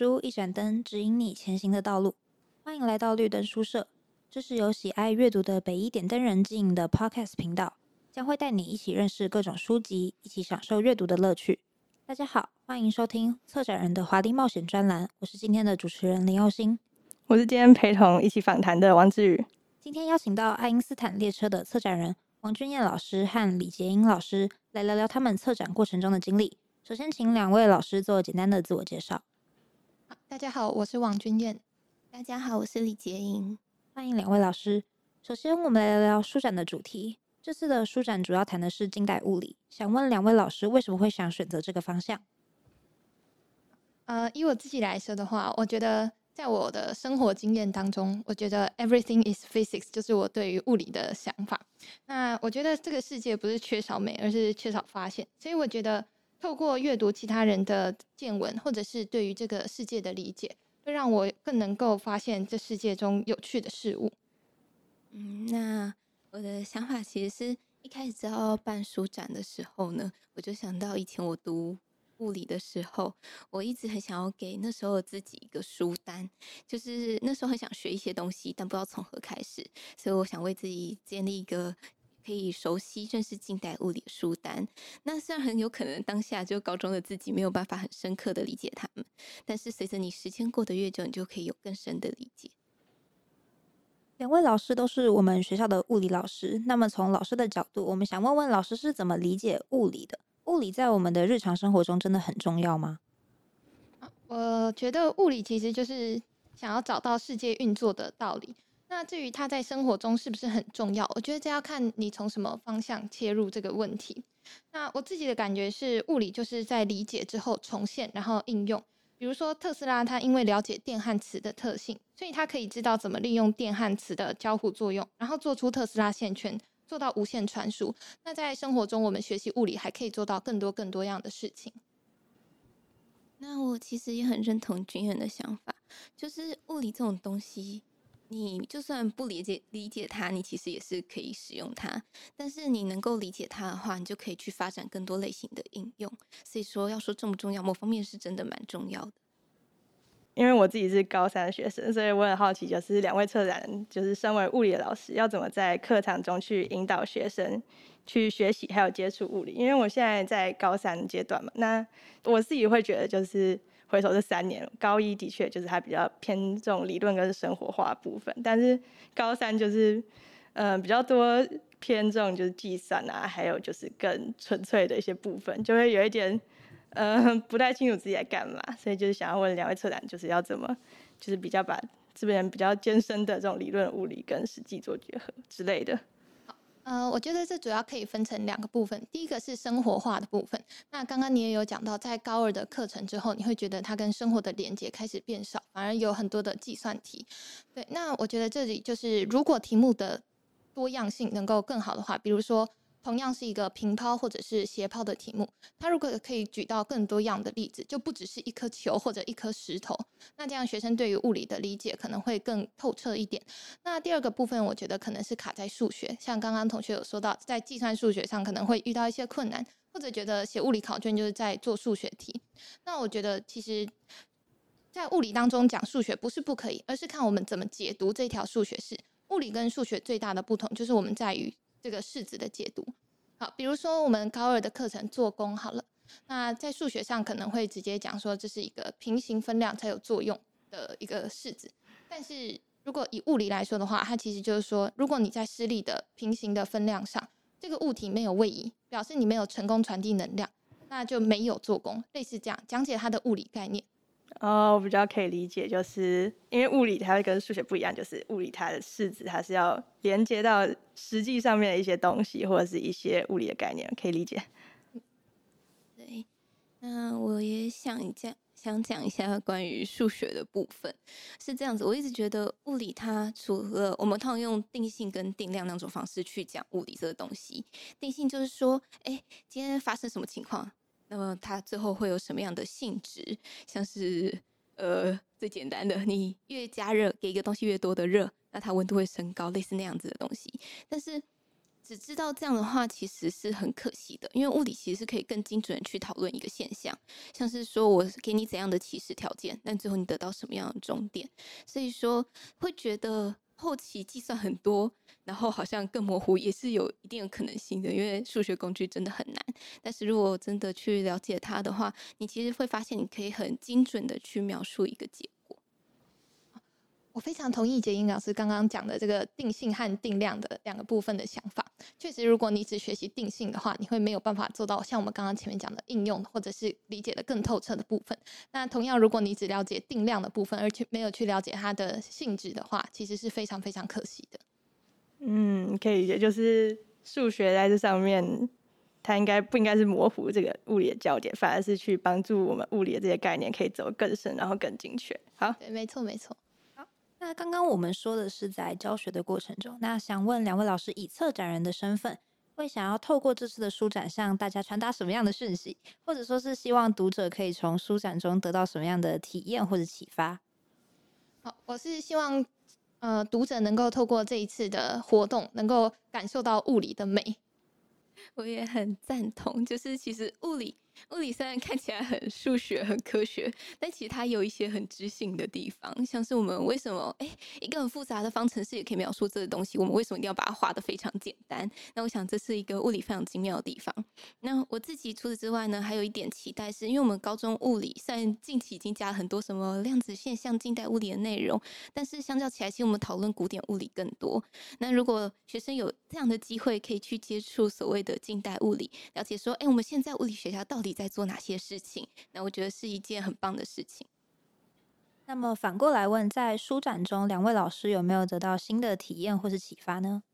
本书，一盏灯，指引你前行的道路。欢迎来到绿灯书社，这是由喜爱阅读的北一点灯人经营的 Podcast 频道，将会带你一起认识各种书籍，一起享受阅读的乐趣。大家好，欢迎收听策展人的华丽冒险专栏，我是今天的主持人林佑星，我是今天陪同一起访谈的王志宇。今天邀请到爱因斯坦列车的策展人王君彦老师和李杰英老师来聊聊他们策展过程中的经历。首先，请两位老师做简单的自我介绍。大家好，我是王君燕。大家好，我是李杰莹。欢迎两位老师。首先，我们来聊聊书展的主题。这次的书展主要谈的是近代物理。想问两位老师，为什么会想选择这个方向？呃，以我自己来说的话，我觉得在我的生活经验当中，我觉得 everything is physics 就是我对于物理的想法。那我觉得这个世界不是缺少美，而是缺少发现。所以我觉得。透过阅读其他人的见闻，或者是对于这个世界的理解，会让我更能够发现这世界中有趣的事物。嗯，那我的想法其实是一开始知道办书展的时候呢，我就想到以前我读物理的时候，我一直很想要给那时候的自己一个书单，就是那时候很想学一些东西，但不知道从何开始，所以我想为自己建立一个。可以熟悉认识近代物理的书单。那虽然很有可能当下就高中的自己没有办法很深刻的理解他们，但是随着你时间过得越久，你就可以有更深的理解。两位老师都是我们学校的物理老师，那么从老师的角度，我们想问问老师是怎么理解物理的？物理在我们的日常生活中真的很重要吗？我觉得物理其实就是想要找到世界运作的道理。那至于它在生活中是不是很重要？我觉得这要看你从什么方向切入这个问题。那我自己的感觉是，物理就是在理解之后重现，然后应用。比如说特斯拉，他因为了解电和磁的特性，所以他可以知道怎么利用电和磁的交互作用，然后做出特斯拉线圈，做到无线传输。那在生活中，我们学习物理还可以做到更多更多样的事情。那我其实也很认同君彦的想法，就是物理这种东西。你就算不理解理解它，你其实也是可以使用它。但是你能够理解它的话，你就可以去发展更多类型的应用。所以说，要说重不重要，某方面是真的蛮重要的。因为我自己是高三学生，所以我很好奇，就是两位策展，就是身为物理老师，要怎么在课堂中去引导学生去学习还有接触物理？因为我现在在高三阶段嘛，那我自己会觉得就是。回首这三年，高一的确就是还比较偏这种理论跟生活化部分，但是高三就是，嗯、呃，比较多偏重就是计算啊，还有就是更纯粹的一些部分，就会有一点，嗯、呃，不太清楚自己在干嘛，所以就是想要问两位策展，就是要怎么，就是比较把这边比较艰深的这种理论物理跟实际做结合之类的。呃，我觉得这主要可以分成两个部分。第一个是生活化的部分。那刚刚你也有讲到，在高二的课程之后，你会觉得它跟生活的连接开始变少，反而有很多的计算题。对，那我觉得这里就是，如果题目的多样性能够更好的话，比如说。同样是一个平抛或者是斜抛的题目，它如果可以举到更多样的例子，就不只是一颗球或者一颗石头，那这样学生对于物理的理解可能会更透彻一点。那第二个部分，我觉得可能是卡在数学，像刚刚同学有说到，在计算数学上可能会遇到一些困难，或者觉得写物理考卷就是在做数学题。那我觉得其实，在物理当中讲数学不是不可以，而是看我们怎么解读这条数学式。物理跟数学最大的不同就是我们在于。这个式子的解读，好，比如说我们高二的课程做功好了，那在数学上可能会直接讲说这是一个平行分量才有作用的一个式子，但是如果以物理来说的话，它其实就是说，如果你在施力的平行的分量上，这个物体没有位移，表示你没有成功传递能量，那就没有做功，类似这样讲解它的物理概念。哦，我比较可以理解，就是因为物理它会跟数学不一样，就是物理它的式子它是要连接到实际上面的一些东西，或者是一些物理的概念，可以理解。对，那我也想讲，想讲一下关于数学的部分，是这样子。我一直觉得物理它除了我们通常用定性跟定量两种方式去讲物理这个东西，定性就是说，哎，今天发生什么情况？那么它最后会有什么样的性质？像是呃最简单的，你越加热，给一个东西越多的热，那它温度会升高，类似那样子的东西。但是只知道这样的话，其实是很可惜的，因为物理其实是可以更精准去讨论一个现象，像是说我给你怎样的起始条件，但最后你得到什么样的终点，所以说会觉得后期计算很多，然后好像更模糊，也是有一定可能性的，因为数学工具真的很难。但是如果真的去了解它的话，你其实会发现你可以很精准的去描述一个结。我非常同意杰英老师刚刚讲的这个定性和定量的两个部分的想法。确实，如果你只学习定性的话，你会没有办法做到像我们刚刚前面讲的应用，或者是理解的更透彻的部分。那同样，如果你只了解定量的部分，而且没有去了解它的性质的话，其实是非常非常可惜的。嗯，可以理解，就是数学在这上面，它应该不应该是模糊这个物理的焦点，反而是去帮助我们物理的这些概念可以走更深，然后更精确。好，对，没错，没错。那刚刚我们说的是在教学的过程中，那想问两位老师，以策展人的身份，会想要透过这次的书展向大家传达什么样的讯息，或者说是希望读者可以从书展中得到什么样的体验或者启发？好，我是希望，呃，读者能够透过这一次的活动，能够感受到物理的美。我也很赞同，就是其实物理。物理虽然看起来很数学、很科学，但其实它有一些很知性的地方，像是我们为什么诶，一个很复杂的方程式也可以描述这个东西，我们为什么一定要把它画得非常简单？那我想这是一个物理非常精妙的地方。那我自己除此之外呢，还有一点期待是，因为我们高中物理虽然近期已经加了很多什么量子现象、近代物理的内容，但是相较起来，其实我们讨论古典物理更多。那如果学生有这样的机会，可以去接触所谓的近代物理，了解说，哎，我们现在物理学校到底在做哪些事情？那我觉得是一件很棒的事情。那么反过来问，在书展中，两位老师有没有得到新的体验或是启发呢？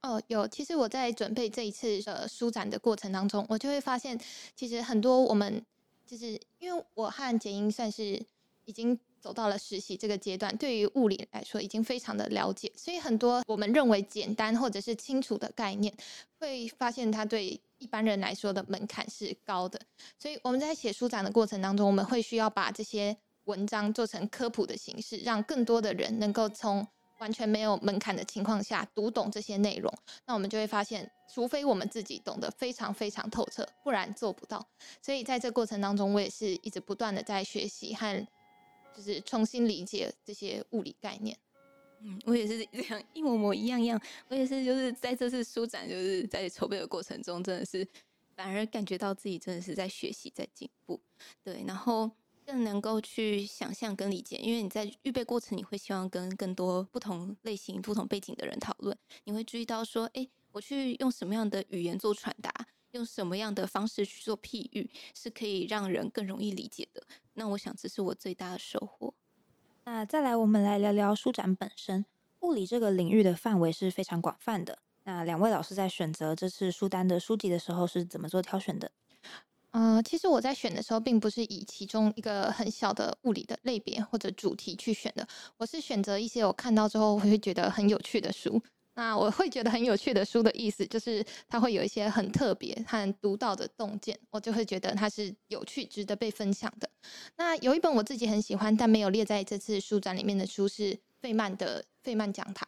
哦，有。其实我在准备这一次的书展的过程当中，我就会发现，其实很多我们就是因为我和简英算是已经走到了实习这个阶段，对于物理来说已经非常的了解，所以很多我们认为简单或者是清楚的概念，会发现它对。一般人来说的门槛是高的，所以我们在写书展的过程当中，我们会需要把这些文章做成科普的形式，让更多的人能够从完全没有门槛的情况下读懂这些内容。那我们就会发现，除非我们自己懂得非常非常透彻，不然做不到。所以在这过程当中，我也是一直不断的在学习和就是重新理解这些物理概念。嗯，我也是这样一模模一样样。我也是，就是在这次书展，就是在筹备的过程中，真的是反而感觉到自己真的是在学习，在进步。对，然后更能够去想象跟理解，因为你在预备过程，你会希望跟更多不同类型、不同背景的人讨论。你会注意到说，哎，我去用什么样的语言做传达，用什么样的方式去做譬喻，是可以让人更容易理解的。那我想，这是我最大的收获。那再来，我们来聊聊书展本身。物理这个领域的范围是非常广泛的。那两位老师在选择这次书单的书籍的时候是怎么做挑选的？呃，其实我在选的时候，并不是以其中一个很小的物理的类别或者主题去选的，我是选择一些我看到之后我会觉得很有趣的书。那我会觉得很有趣的书的意思，就是它会有一些很特别和独到的洞见，我就会觉得它是有趣、值得被分享的。那有一本我自己很喜欢，但没有列在这次书展里面的书是费曼的《费曼讲堂》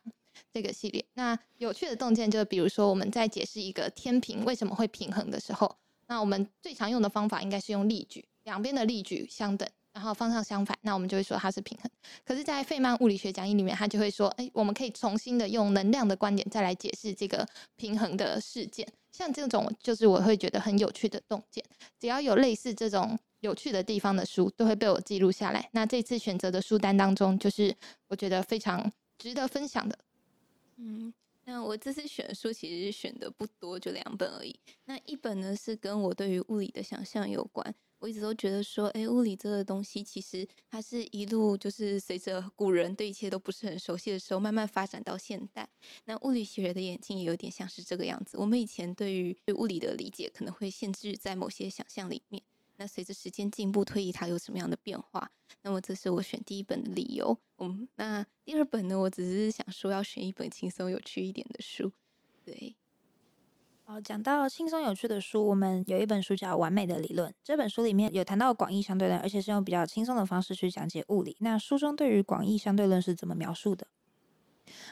这个系列。那有趣的洞见，就比如说我们在解释一个天平为什么会平衡的时候，那我们最常用的方法应该是用力矩，两边的力矩相等。然后方向相反，那我们就会说它是平衡。可是，在费曼物理学讲义里面，他就会说，哎，我们可以重新的用能量的观点再来解释这个平衡的事件。像这种，就是我会觉得很有趣的洞见。只要有类似这种有趣的地方的书，都会被我记录下来。那这次选择的书单当中，就是我觉得非常值得分享的。嗯，那我这次选的书其实选的不多，就两本而已。那一本呢，是跟我对于物理的想象有关。我一直都觉得说，哎，物理这个东西，其实它是一路就是随着古人对一切都不是很熟悉的时候，慢慢发展到现代。那物理学的眼睛也有点像是这个样子。我们以前对于对物理的理解，可能会限制在某些想象里面。那随着时间进步推移，它有什么样的变化？那么这是我选第一本的理由。嗯，那第二本呢？我只是想说要选一本轻松有趣一点的书，对。哦，讲到轻松有趣的书，我们有一本书叫《完美的理论》。这本书里面有谈到广义相对论，而且是用比较轻松的方式去讲解物理。那书中对于广义相对论是怎么描述的？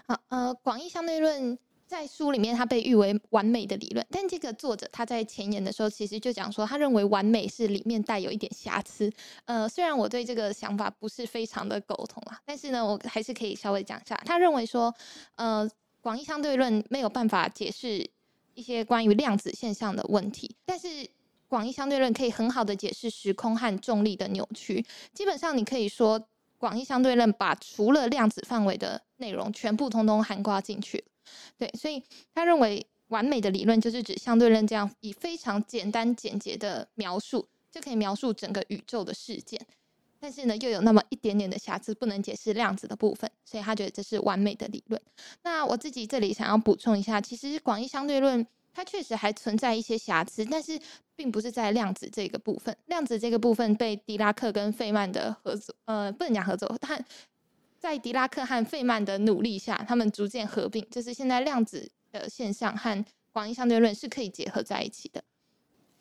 好，呃，广义相对论在书里面，它被誉为完美的理论。但这个作者他在前言的时候，其实就讲说，他认为完美是里面带有一点瑕疵。呃，虽然我对这个想法不是非常的苟同啊，但是呢，我还是可以稍微讲一下。他认为说，呃，广义相对论没有办法解释一些关于量子现象的问题，但是广义相对论可以很好的解释时空和重力的扭曲。基本上，你可以说。广义相对论把除了量子范围的内容全部通通涵盖进去，对，所以他认为完美的理论就是指相对论这样以非常简单简洁的描述就可以描述整个宇宙的事件，但是呢又有那么一点点的瑕疵不能解释量子的部分，所以他觉得这是完美的理论。那我自己这里想要补充一下，其实广义相对论。它确实还存在一些瑕疵，但是并不是在量子这个部分。量子这个部分被狄拉克跟费曼的合作，呃，不能讲合作，但在狄拉克和费曼的努力下，他们逐渐合并，就是现在量子的现象和广义相对论是可以结合在一起的。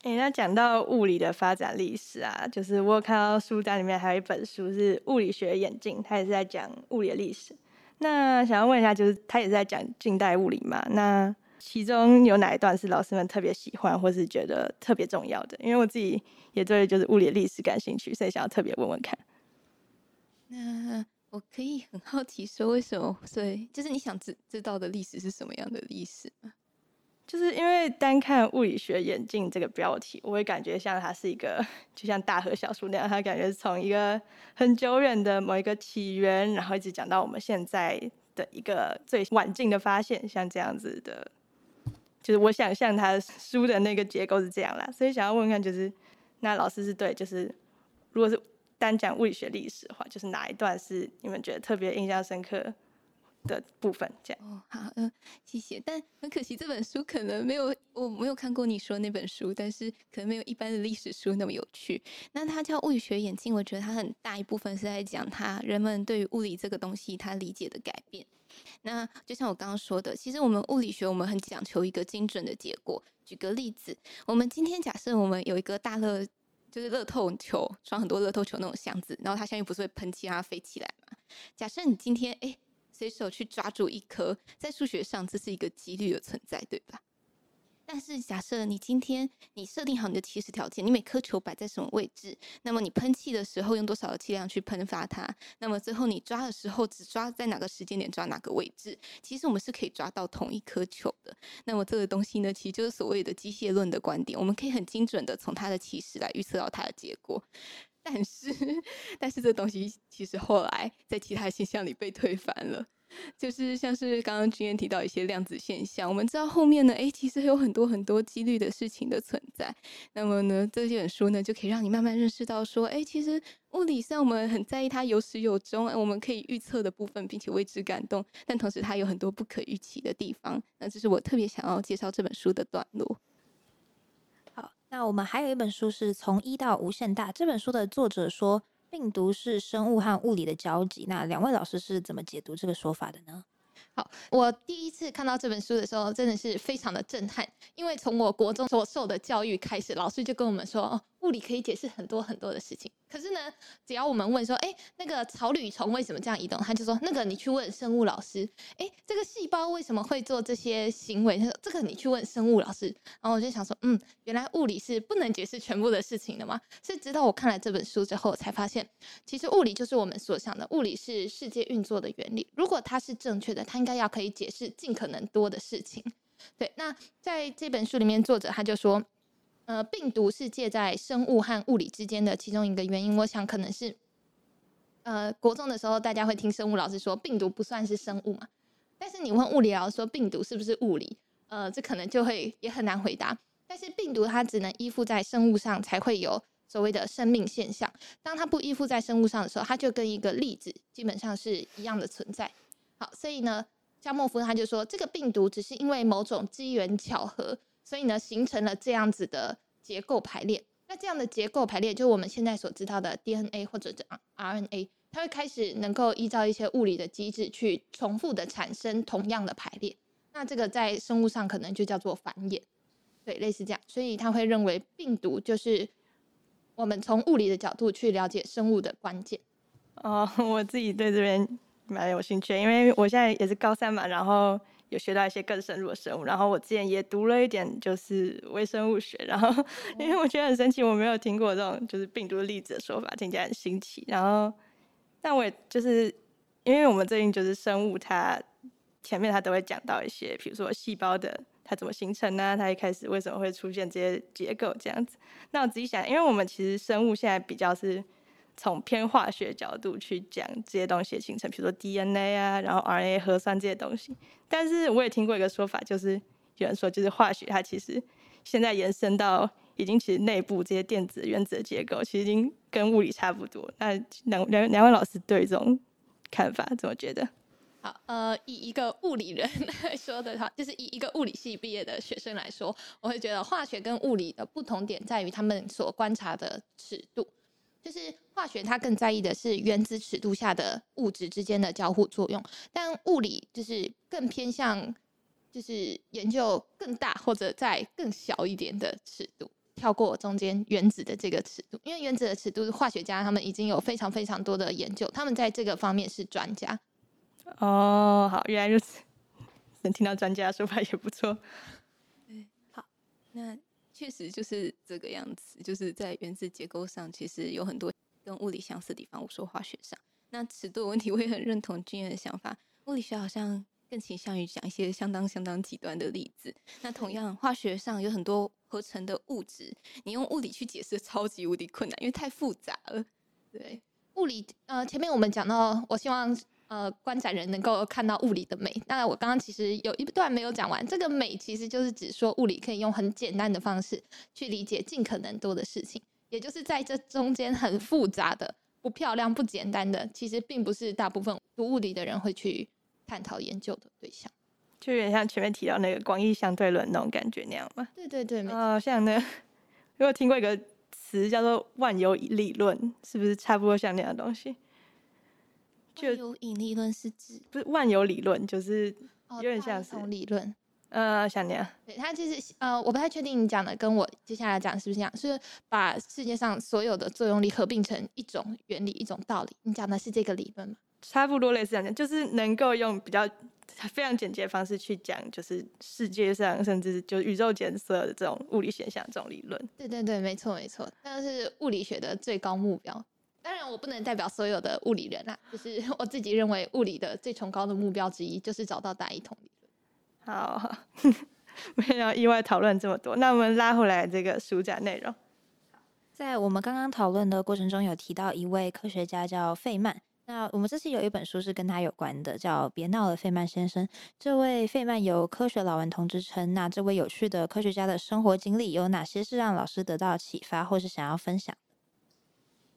诶、欸，那讲到物理的发展历史啊，就是我有看到书单里面还有一本书是《物理学演进》，它也是在讲物理的历史。那想要问一下，就是它也是在讲近代物理嘛？那其中有哪一段是老师们特别喜欢，或是觉得特别重要的？因为我自己也对就是物理历史感兴趣，所以想要特别问问看。那我可以很好奇说，为什么？所以就是你想知知道的历史是什么样的历史吗？就是因为单看物理学演进这个标题，我会感觉像它是一个，就像大河小树那样，它感觉从一个很久远的某一个起源，然后一直讲到我们现在的一个最晚近的发现，像这样子的。就是我想象他书的那个结构是这样啦，所以想要问问看，就是那老师是对，就是如果是单讲物理学历史的话，就是哪一段是你们觉得特别印象深刻的部分？这样哦，好，嗯，谢谢。但很可惜，这本书可能没有，我没有看过你说那本书，但是可能没有一般的历史书那么有趣。那它叫物理学眼镜，我觉得它很大一部分是在讲它人们对于物理这个东西它理解的改变。那就像我刚刚说的，其实我们物理学我们很讲求一个精准的结果。举个例子，我们今天假设我们有一个大乐，就是乐透球，装很多乐透球那种箱子，然后它下面不是会喷气让它飞起来嘛？假设你今天诶随手去抓住一颗，在数学上这是一个几率的存在，对吧？但是假设你今天你设定好你的起始条件，你每颗球摆在什么位置，那么你喷气的时候用多少的气量去喷发它，那么最后你抓的时候只抓在哪个时间点抓哪个位置，其实我们是可以抓到同一颗球的。那么这个东西呢，其实就是所谓的机械论的观点，我们可以很精准的从它的起始来预测到它的结果。但是，但是这东西其实后来在其他现象里被推翻了。就是像是刚刚君燕提到一些量子现象，我们知道后面呢，诶，其实有很多很多几率的事情的存在。那么呢，这本书呢就可以让你慢慢认识到说，诶，其实物理上我们很在意它有始有终，我们可以预测的部分，并且为之感动，但同时它有很多不可预期的地方。那这是我特别想要介绍这本书的段落。那我们还有一本书是从一到无限大，这本书的作者说。病毒是生物和物理的交集，那两位老师是怎么解读这个说法的呢？好，我第一次看到这本书的时候，真的是非常的震撼，因为从我国中所受的教育开始，老师就跟我们说，物理可以解释很多很多的事情。可是呢，只要我们问说，哎，那个草履虫为什么这样移动？他就说，那个你去问生物老师。哎，这个细胞为什么会做这些行为？他说，这个你去问生物老师。然后我就想说，嗯，原来物理是不能解释全部的事情的吗？是直到我看了这本书之后，才发现，其实物理就是我们所想的，物理是世界运作的原理。如果它是正确的，它应该要可以解释尽可能多的事情。对，那在这本书里面，作者他就说。呃，病毒是介在生物和物理之间的其中一个原因。我想可能是，呃，国中的时候大家会听生物老师说病毒不算是生物嘛，但是你问物理老师说病毒是不是物理，呃，这可能就会也很难回答。但是病毒它只能依附在生物上才会有所谓的生命现象，当它不依附在生物上的时候，它就跟一个粒子基本上是一样的存在。好，所以呢，加莫夫他就说这个病毒只是因为某种机缘巧合。所以呢，形成了这样子的结构排列。那这样的结构排列，就我们现在所知道的 DNA 或者 RNA，它会开始能够依照一些物理的机制去重复的产生同样的排列。那这个在生物上可能就叫做繁衍，对，类似这样。所以他会认为病毒就是我们从物理的角度去了解生物的关键。哦，我自己对这边蛮有兴趣，因为我现在也是高三嘛，然后。有学到一些更深入的生物。然后我之前也读了一点就是微生物学，然后 因为我觉得很神奇，我没有听过这种就是病毒粒子的说法，听起来很新奇。然后，但我也就是因为我们最近就是生物，它前面它都会讲到一些，比如说细胞的。它怎么形成呢？它一开始为什么会出现这些结构这样子？那我自己想，因为我们其实生物现在比较是从偏化学角度去讲这些东西的形成，比如说 DNA 啊，然后 RNA 核酸这些东西。但是我也听过一个说法，就是有人说，就是化学它其实现在延伸到已经其实内部这些电子原子的结构，其实已经跟物理差不多。那两两两位老师对这种看法怎么觉得？好，呃，以一个物理人来说的话，就是以一个物理系毕业的学生来说，我会觉得化学跟物理的不同点在于他们所观察的尺度，就是化学它更在意的是原子尺度下的物质之间的交互作用，但物理就是更偏向就是研究更大或者在更小一点的尺度，跳过中间原子的这个尺度，因为原子的尺度，化学家他们已经有非常非常多的研究，他们在这个方面是专家。哦，好，原来如此。能听到专家说法也不错。对，好，那确实就是这个样子，就是在原子结构上，其实有很多跟物理相似的地方。我说化学上，那尺度问题，我也很认同君的想法。物理学好像更倾向于讲一些相当相当极端的例子。那同样，化学上有很多合成的物质，你用物理去解释超级无敌困难，因为太复杂了。对，物理，呃，前面我们讲到，我希望。呃，观展人能够看到物理的美。那我刚刚其实有一段没有讲完，这个美其实就是指说物理可以用很简单的方式去理解尽可能多的事情，也就是在这中间很复杂的、不漂亮、不简单的，其实并不是大部分读物理的人会去探讨研究的对象。就有点像前面提到那个广义相对论那种感觉那样吗？对对对。哦，像那个，我有听过一个词叫做万有引力论，是不是差不多像那样的东西？万有引力论是指不是万有理论，就是有点像是理论。呃，像那样。对，它其实呃，我不太确定你讲的跟我接下来讲是不是一样，是把世界上所有的作用力合并成一种原理、一种道理。你讲的是这个理论吗？差不多类似这样，就是能够用比较非常简洁的方式去讲，就是世界上甚至就宇宙间所有的这种物理现象这种理论。对对对，没错没错，那是物理学的最高目标。当然，我不能代表所有的物理人啊，就是 我自己认为物理的最崇高的目标之一，就是找到大一统理论。好，好，没有意外讨论这么多，那我们拉回来这个书展内容。在我们刚刚讨论的过程中，有提到一位科学家叫费曼。那我们这次有一本书是跟他有关的，叫《别闹了，费曼先生》。这位费曼有“科学老顽童”之称。那这位有趣的科学家的生活经历有哪些是让老师得到启发，或是想要分享？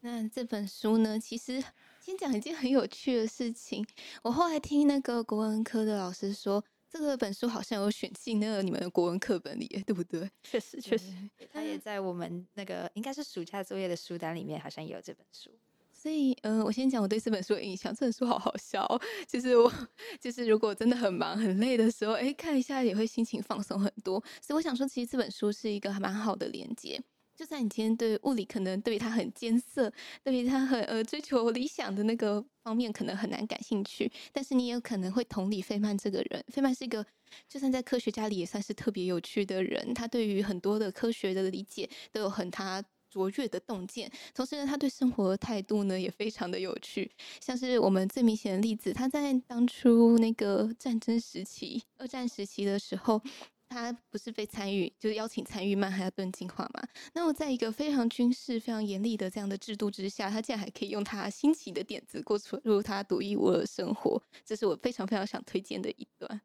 那这本书呢，其实先讲一件很有趣的事情。我后来听那个国文科的老师说，这个本书好像有选进那个你们的国文课本里，对不对？确实，确实，他也在我们那个应该是暑假作业的书单里面，好像也有这本书。所以，呃，我先讲我对这本书的印象。这本书好好笑哦，就是我，就是如果真的很忙很累的时候，哎，看一下也会心情放松很多。所以我想说，其实这本书是一个还蛮好的连接。就算你今天对物理可能对于它很艰涩，对于他很呃追求理想的那个方面可能很难感兴趣，但是你也有可能会同理费曼这个人。费曼是一个就算在科学家里也算是特别有趣的人，他对于很多的科学的理解都有很他卓越的洞见，同时呢，他对生活态度呢也非常的有趣。像是我们最明显的例子，他在当初那个战争时期，二战时期的时候。他不是被参与，就是邀请参与曼哈顿计划嘛？那么在一个非常军事、非常严厉的这样的制度之下，他竟然还可以用他新奇的点子过出入他独一无二的生活，这是我非常非常想推荐的一段。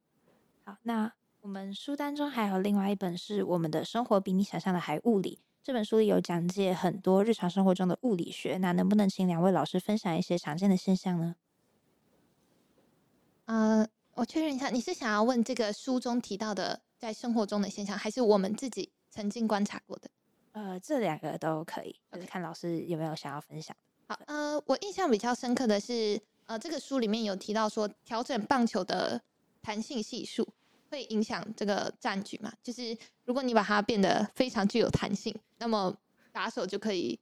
好，那我们书单中还有另外一本是《我们的生活比你想象的还物理》，这本书里有讲解很多日常生活中的物理学。那能不能请两位老师分享一些常见的现象呢？呃，我确认一下，你是想要问这个书中提到的？在生活中的现象，还是我们自己曾经观察过的？呃，这两个都可以，就是看老师有没有想要分享。好，呃，我印象比较深刻的是，呃，这个书里面有提到说，调整棒球的弹性系数会影响这个战局嘛？就是如果你把它变得非常具有弹性，那么打手就可以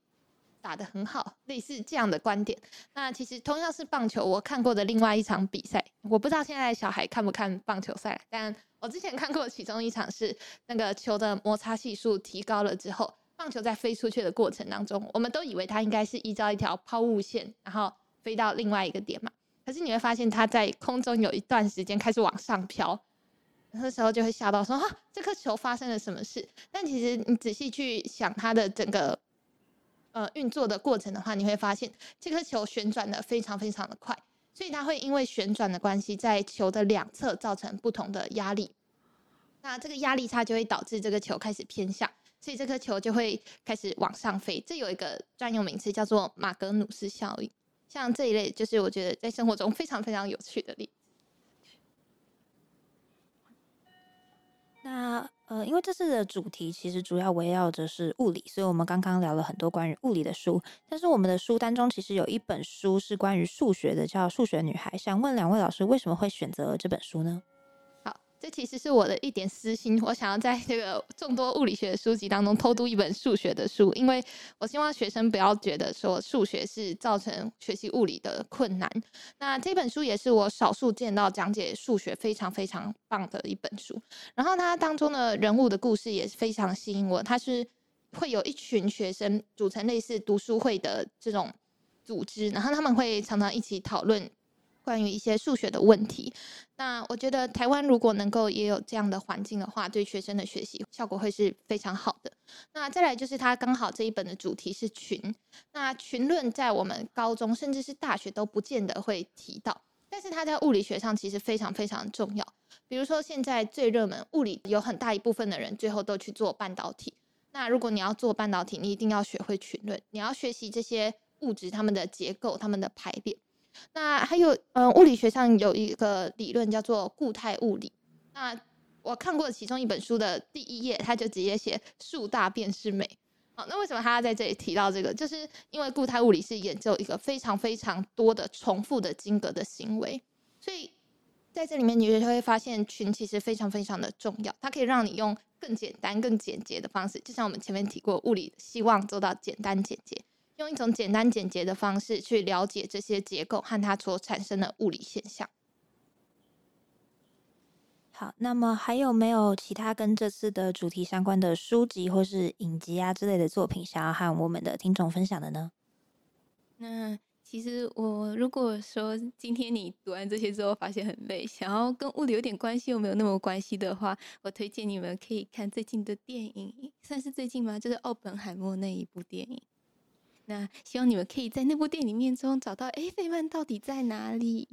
打得很好，类似这样的观点。那其实同样是棒球，我看过的另外一场比赛，我不知道现在小孩看不看棒球赛，但我之前看过其中一场是那个球的摩擦系数提高了之后，棒球在飞出去的过程当中，我们都以为它应该是依照一条抛物线，然后飞到另外一个点嘛。可是你会发现它在空中有一段时间开始往上飘。那时候就会吓到说，说哈，这颗球发生了什么事？但其实你仔细去想它的整个呃运作的过程的话，你会发现这颗球旋转的非常非常的快，所以它会因为旋转的关系，在球的两侧造成不同的压力。那这个压力差就会导致这个球开始偏向，所以这颗球就会开始往上飞。这有一个专用名词叫做马格努斯效应。像这一类，就是我觉得在生活中非常非常有趣的例。那呃，因为这次的主题其实主要围绕着是物理，所以我们刚刚聊了很多关于物理的书。但是我们的书单中其实有一本书是关于数学的，叫《数学女孩》。想问两位老师，为什么会选择这本书呢？这其实是我的一点私心，我想要在这个众多物理学书籍当中偷读一本数学的书，因为我希望学生不要觉得说数学是造成学习物理的困难。那这本书也是我少数见到讲解数学非常非常棒的一本书。然后它当中的人物的故事也是非常吸引我，它是会有一群学生组成类似读书会的这种组织，然后他们会常常一起讨论。关于一些数学的问题，那我觉得台湾如果能够也有这样的环境的话，对学生的学习效果会是非常好的。那再来就是它刚好这一本的主题是群，那群论在我们高中甚至是大学都不见得会提到，但是它在物理学上其实非常非常重要。比如说现在最热门物理，有很大一部分的人最后都去做半导体。那如果你要做半导体，你一定要学会群论，你要学习这些物质它们的结构、它们的排列。那还有，嗯、物理学上有一个理论叫做固态物理。那我看过其中一本书的第一页，它就直接写“数大便是美”。好，那为什么他要在这里提到这个？就是因为固态物理是研究一个非常非常多的重复的晶格的行为，所以在这里面你就会发现群其实非常非常的重要，它可以让你用更简单、更简洁的方式，就像我们前面提过，物理希望做到简单简洁。用一种简单简洁的方式去了解这些结构和它所产生的物理现象。好，那么还有没有其他跟这次的主题相关的书籍或是影集啊之类的作品，想要和我们的听众分享的呢？那其实我如果说今天你读完这些之后发现很累，想要跟物理有点关系又没有那么关系的话，我推荐你们可以看最近的电影，算是最近吗？就是奥本海默那一部电影。那希望你们可以在那部电影里面中找到，哎，费曼到底在哪里？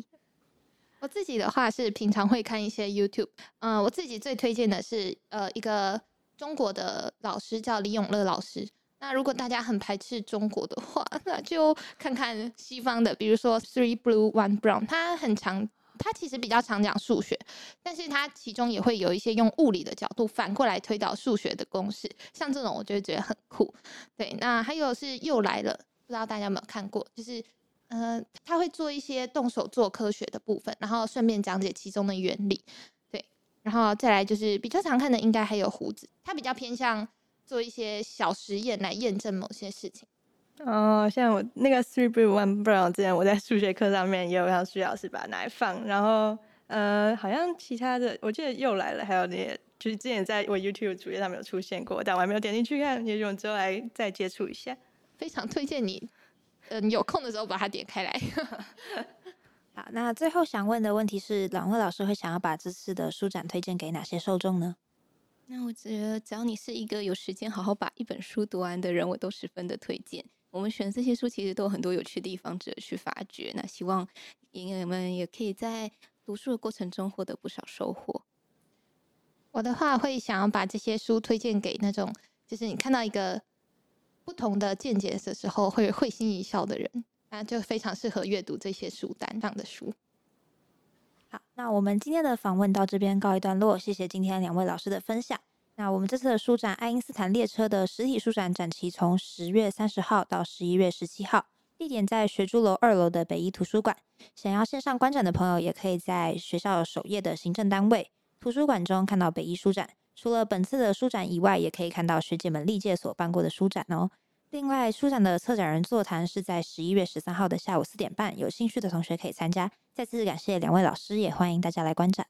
我自己的话是平常会看一些 YouTube，嗯、我自己最推荐的是呃一个中国的老师叫李永乐老师。那如果大家很排斥中国的话，那就看看西方的，比如说 Three Blue One Brown，他很常。他其实比较常讲数学，但是他其中也会有一些用物理的角度反过来推导数学的公式，像这种我就会觉得很酷。对，那还有是又来了，不知道大家有没有看过？就是呃，他会做一些动手做科学的部分，然后顺便讲解其中的原理。对，然后再来就是比较常看的，应该还有胡子，他比较偏向做一些小实验来验证某些事情。哦，像我那个 three blue one brown，之前我在数学课上面也有让数学老师把它拿来放，然后呃，好像其他的我记得又来了，还有那些就是之前在我 YouTube 主页上面有出现过，但我还没有点进去看，也许我之后来再接触一下。非常推荐你，嗯，有空的时候把它点开来。好，那最后想问的问题是，两位老师会想要把这次的书展推荐给哪些受众呢？那我觉得只要你是一个有时间好好把一本书读完的人，我都十分的推荐。我们选这些书，其实都有很多有趣的地方值得去发掘。那希望你们也可以在读书的过程中获得不少收获。我的话会想要把这些书推荐给那种，就是你看到一个不同的见解的时候会会心一笑的人，那就非常适合阅读这些书单上的书。好，那我们今天的访问到这边告一段落，谢谢今天两位老师的分享。那我们这次的书展《爱因斯坦列车》的实体书展展期从十月三十号到十一月十七号，地点在学珠楼二楼的北一图书馆。想要线上观展的朋友，也可以在学校首页的行政单位图书馆中看到北一书展。除了本次的书展以外，也可以看到学姐们历届所办过的书展哦。另外，书展的策展人座谈是在十一月十三号的下午四点半，有兴趣的同学可以参加。再次感谢两位老师，也欢迎大家来观展。